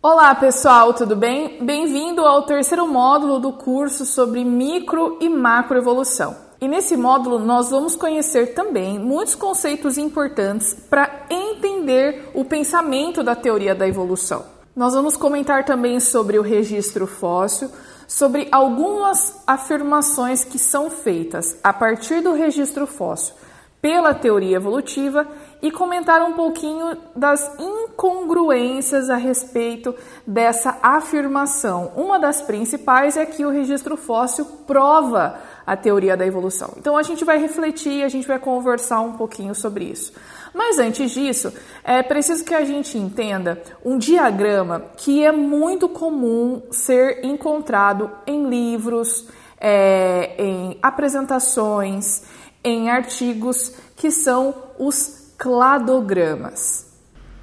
Olá pessoal, tudo bem? Bem-vindo ao terceiro módulo do curso sobre micro e macroevolução. E nesse módulo nós vamos conhecer também muitos conceitos importantes para entender o pensamento da teoria da evolução. Nós vamos comentar também sobre o registro fóssil, sobre algumas afirmações que são feitas a partir do registro fóssil pela teoria evolutiva e comentar um pouquinho das incongruências a respeito dessa afirmação. Uma das principais é que o registro fóssil prova a teoria da evolução. Então a gente vai refletir, a gente vai conversar um pouquinho sobre isso. Mas antes disso, é preciso que a gente entenda um diagrama que é muito comum ser encontrado em livros, é, em apresentações, em artigos que são os cladogramas.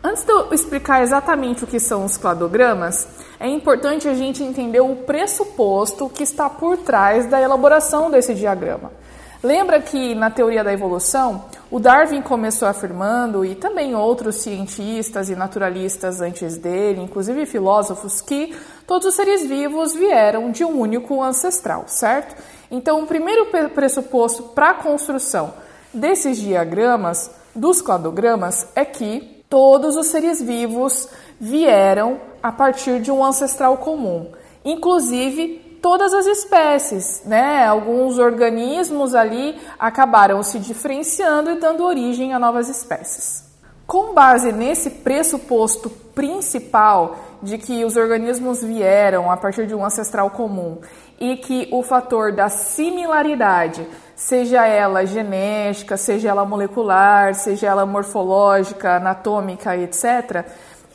Antes de eu explicar exatamente o que são os cladogramas, é importante a gente entender o pressuposto que está por trás da elaboração desse diagrama. Lembra que na teoria da evolução, o Darwin começou afirmando, e também outros cientistas e naturalistas antes dele, inclusive filósofos, que todos os seres vivos vieram de um único ancestral, certo? Então, o primeiro pressuposto para a construção desses diagramas, dos cladogramas, é que todos os seres vivos vieram a partir de um ancestral comum, inclusive todas as espécies, né? Alguns organismos ali acabaram se diferenciando e dando origem a novas espécies. Com base nesse pressuposto principal de que os organismos vieram a partir de um ancestral comum e que o fator da similaridade, seja ela genética, seja ela molecular, seja ela morfológica, anatômica, etc.,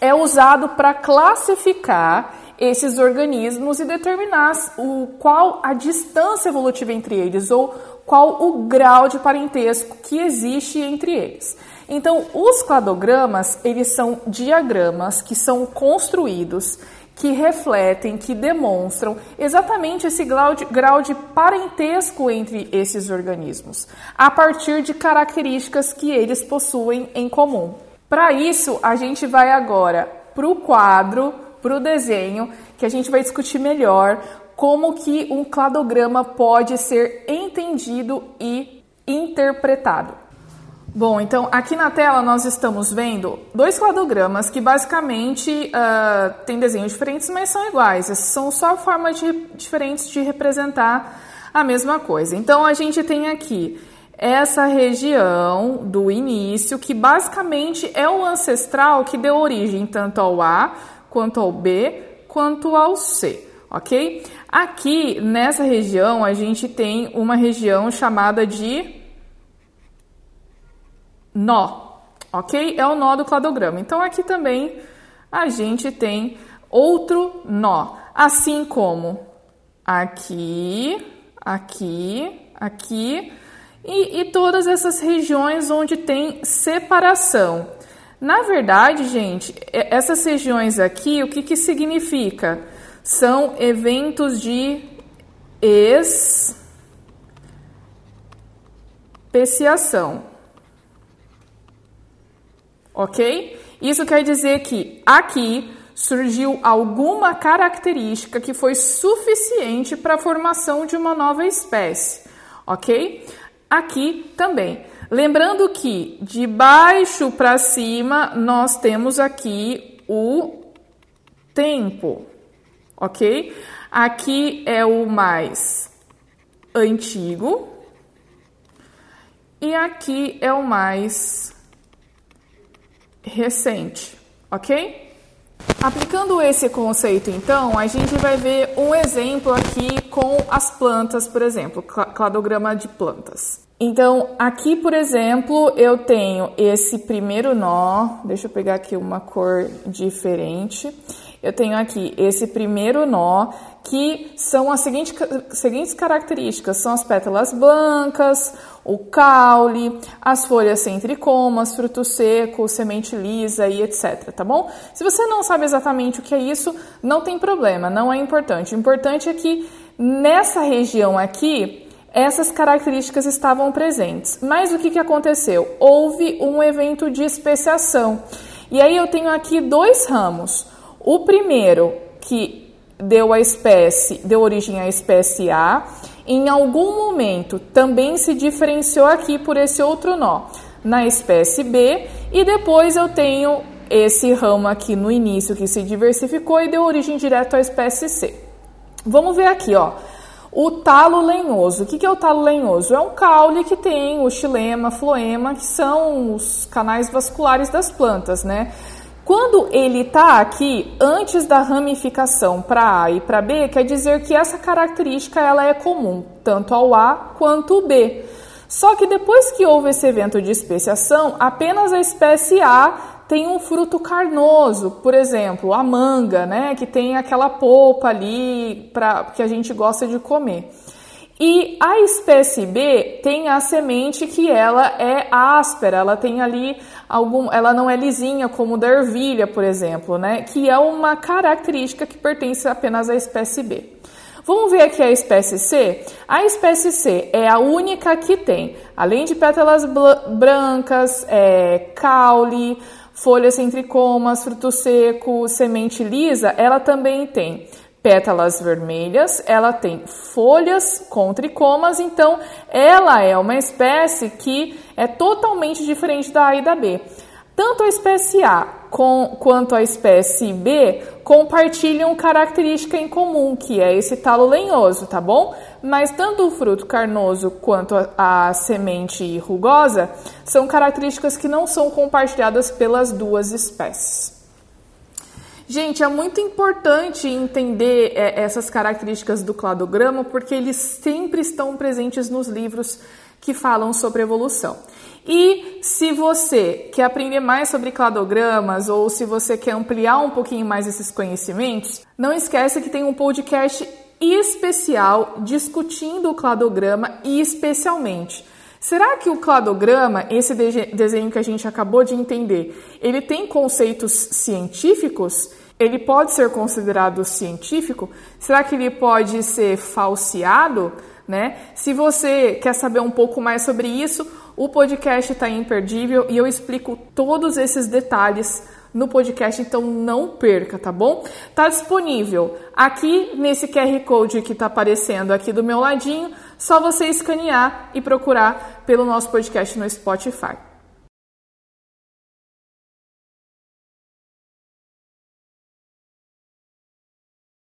é usado para classificar esses organismos e determinar o, qual a distância evolutiva entre eles ou qual o grau de parentesco que existe entre eles. Então, os cladogramas, eles são diagramas que são construídos que refletem, que demonstram exatamente esse grau de, grau de parentesco entre esses organismos, a partir de características que eles possuem em comum. Para isso, a gente vai agora para o quadro, para o desenho, que a gente vai discutir melhor como que um cladograma pode ser entendido e interpretado. Bom, então aqui na tela nós estamos vendo dois cladogramas que basicamente uh, têm desenhos diferentes, mas são iguais. São só formas de, diferentes de representar a mesma coisa. Então a gente tem aqui essa região do início, que basicamente é o ancestral que deu origem tanto ao A, quanto ao B, quanto ao C, ok? Aqui nessa região a gente tem uma região chamada de nó, ok? É o nó do cladograma. Então aqui também a gente tem outro nó, assim como aqui, aqui, aqui e, e todas essas regiões onde tem separação. Na verdade, gente, essas regiões aqui, o que, que significa? São eventos de especiação ok? Isso quer dizer que aqui surgiu alguma característica que foi suficiente para a formação de uma nova espécie, ok? Aqui também. Lembrando que de baixo para cima nós temos aqui o tempo, ok? Aqui é o mais antigo e aqui é o mais recente, ok? Aplicando esse conceito, então, a gente vai ver um exemplo aqui com as plantas, por exemplo, cladograma de plantas. Então, aqui, por exemplo, eu tenho esse primeiro nó, deixa eu pegar aqui uma cor diferente. Eu tenho aqui esse primeiro nó, que são as seguintes, seguintes características: são as pétalas brancas, o caule, as folhas sem tricomas, fruto seco, semente lisa e etc, tá bom? Se você não sabe exatamente o que é isso, não tem problema, não é importante. O importante é que nessa região aqui, essas características estavam presentes. Mas o que, que aconteceu? Houve um evento de especiação. E aí eu tenho aqui dois ramos. O primeiro que deu a espécie, deu origem à espécie A, em algum momento também se diferenciou aqui por esse outro nó na espécie B e depois eu tenho esse ramo aqui no início que se diversificou e deu origem direto à espécie C. Vamos ver aqui, ó. O talo lenhoso. O que é o talo lenhoso? É um caule que tem o xilema, floema, que são os canais vasculares das plantas, né? Quando ele está aqui antes da ramificação para A e para B, quer dizer que essa característica ela é comum tanto ao A quanto ao B. Só que depois que houve esse evento de especiação, apenas a espécie A tem um fruto carnoso, por exemplo, a manga, né, que tem aquela polpa ali para que a gente gosta de comer. E a espécie B tem a semente que ela é áspera, ela tem ali algum, ela não é lisinha como da ervilha, por exemplo, né, que é uma característica que pertence apenas à espécie B. Vamos ver aqui a espécie C? A espécie C é a única que tem, além de pétalas brancas, é, caule, folhas sem tricomas, fruto seco, semente lisa, ela também tem pétalas vermelhas, ela tem folhas com tricomas, então ela é uma espécie que é totalmente diferente da A e da B. Tanto a espécie A com, quanto a espécie B compartilham característica em comum, que é esse talo lenhoso, tá bom? Mas tanto o fruto carnoso quanto a, a semente rugosa são características que não são compartilhadas pelas duas espécies. Gente, é muito importante entender é, essas características do cladograma porque eles sempre estão presentes nos livros que falam sobre evolução. E se você quer aprender mais sobre cladogramas ou se você quer ampliar um pouquinho mais esses conhecimentos, não esqueça que tem um podcast especial discutindo o cladograma e especialmente Será que o cladograma, esse desenho que a gente acabou de entender, ele tem conceitos científicos? Ele pode ser considerado científico? Será que ele pode ser falseado? Né? Se você quer saber um pouco mais sobre isso, o podcast está imperdível e eu explico todos esses detalhes no podcast, então não perca, tá bom? Tá disponível aqui nesse QR Code que está aparecendo aqui do meu ladinho, só você escanear e procurar pelo nosso podcast no Spotify.